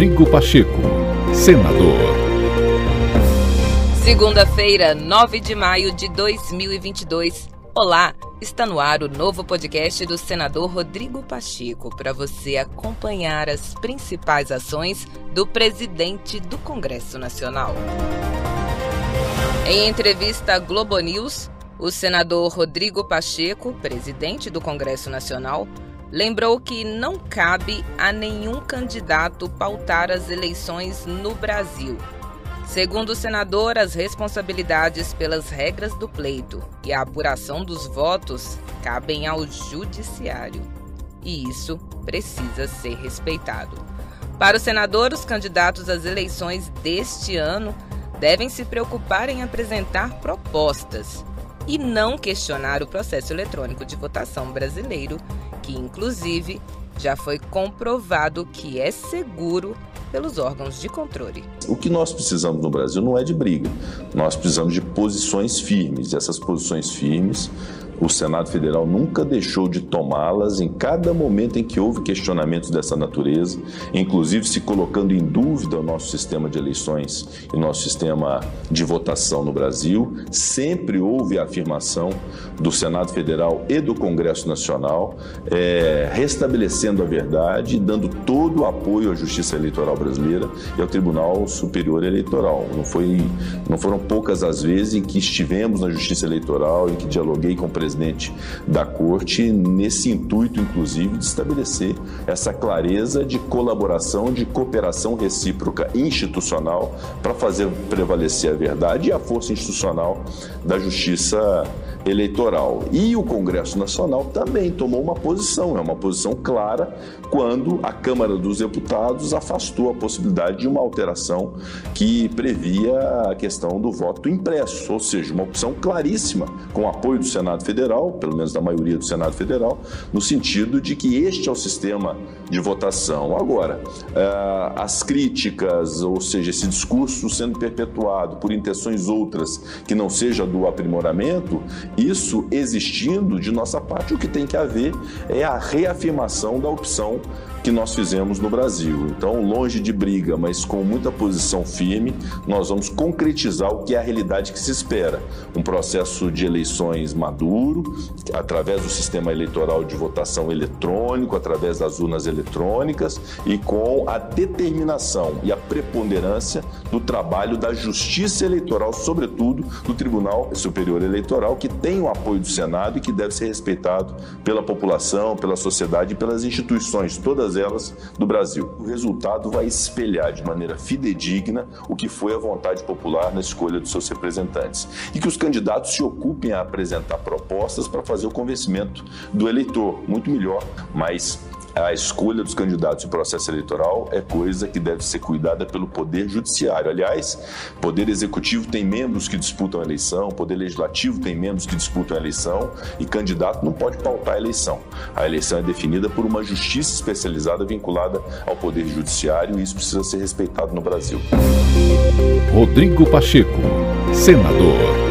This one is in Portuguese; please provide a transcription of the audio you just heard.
Rodrigo Pacheco, senador. Segunda-feira, 9 de maio de 2022. Olá, está no ar o novo podcast do senador Rodrigo Pacheco para você acompanhar as principais ações do presidente do Congresso Nacional. Em entrevista à Globo News, o senador Rodrigo Pacheco, presidente do Congresso Nacional, lembrou que não cabe a nenhum candidato pautar as eleições no Brasil. Segundo o senador, as responsabilidades pelas regras do pleito e a apuração dos votos cabem ao judiciário. E isso precisa ser respeitado. Para o senador, os candidatos às eleições deste ano devem se preocupar em apresentar propostas e não questionar o processo eletrônico de votação brasileiro que inclusive já foi comprovado que é seguro pelos órgãos de controle. O que nós precisamos no Brasil não é de briga, nós precisamos de posições firmes. E essas posições firmes o Senado Federal nunca deixou de tomá-las em cada momento em que houve questionamentos dessa natureza, inclusive se colocando em dúvida o nosso sistema de eleições e nosso sistema de votação no Brasil. Sempre houve a afirmação do Senado Federal e do Congresso Nacional, é, restabelecendo a verdade e dando todo o apoio à Justiça Eleitoral Brasileira e ao Tribunal Superior Eleitoral. Não, foi, não foram poucas as vezes em que estivemos na Justiça Eleitoral, em que dialoguei com o presidente da corte, nesse intuito, inclusive, de estabelecer essa clareza de colaboração, de cooperação recíproca institucional para fazer prevalecer a verdade e a força institucional da justiça eleitoral. E o Congresso Nacional também tomou uma posição, é uma posição clara, quando a Câmara dos Deputados afastou a possibilidade de uma alteração que previa a questão do voto impresso, ou seja, uma opção claríssima, com apoio do Senado Federal, pelo menos da maioria do Senado Federal, no sentido de que este é o sistema de votação. Agora, eh, as críticas, ou seja, esse discurso sendo perpetuado por intenções outras que não seja do aprimoramento, isso existindo de nossa parte, o que tem que haver é a reafirmação da opção que nós fizemos no Brasil. Então, longe de briga, mas com muita posição firme, nós vamos concretizar o que é a realidade que se espera. Um processo de eleições maduro, através do sistema eleitoral de votação eletrônico, através das urnas eletrônicas e com a determinação e a preponderância do trabalho da Justiça Eleitoral, sobretudo do Tribunal Superior Eleitoral, que tem o apoio do Senado e que deve ser respeitado pela população, pela sociedade e pelas instituições, todas todas elas do Brasil. O resultado vai espelhar de maneira fidedigna o que foi a vontade popular na escolha dos seus representantes. E que os candidatos se ocupem a apresentar propostas para fazer o convencimento do eleitor, muito melhor, mas a escolha dos candidatos em processo eleitoral é coisa que deve ser cuidada pelo Poder Judiciário. Aliás, Poder Executivo tem membros que disputam a eleição, Poder Legislativo tem membros que disputam a eleição e candidato não pode pautar a eleição. A eleição é definida por uma justiça especializada vinculada ao Poder Judiciário e isso precisa ser respeitado no Brasil. Rodrigo Pacheco, senador.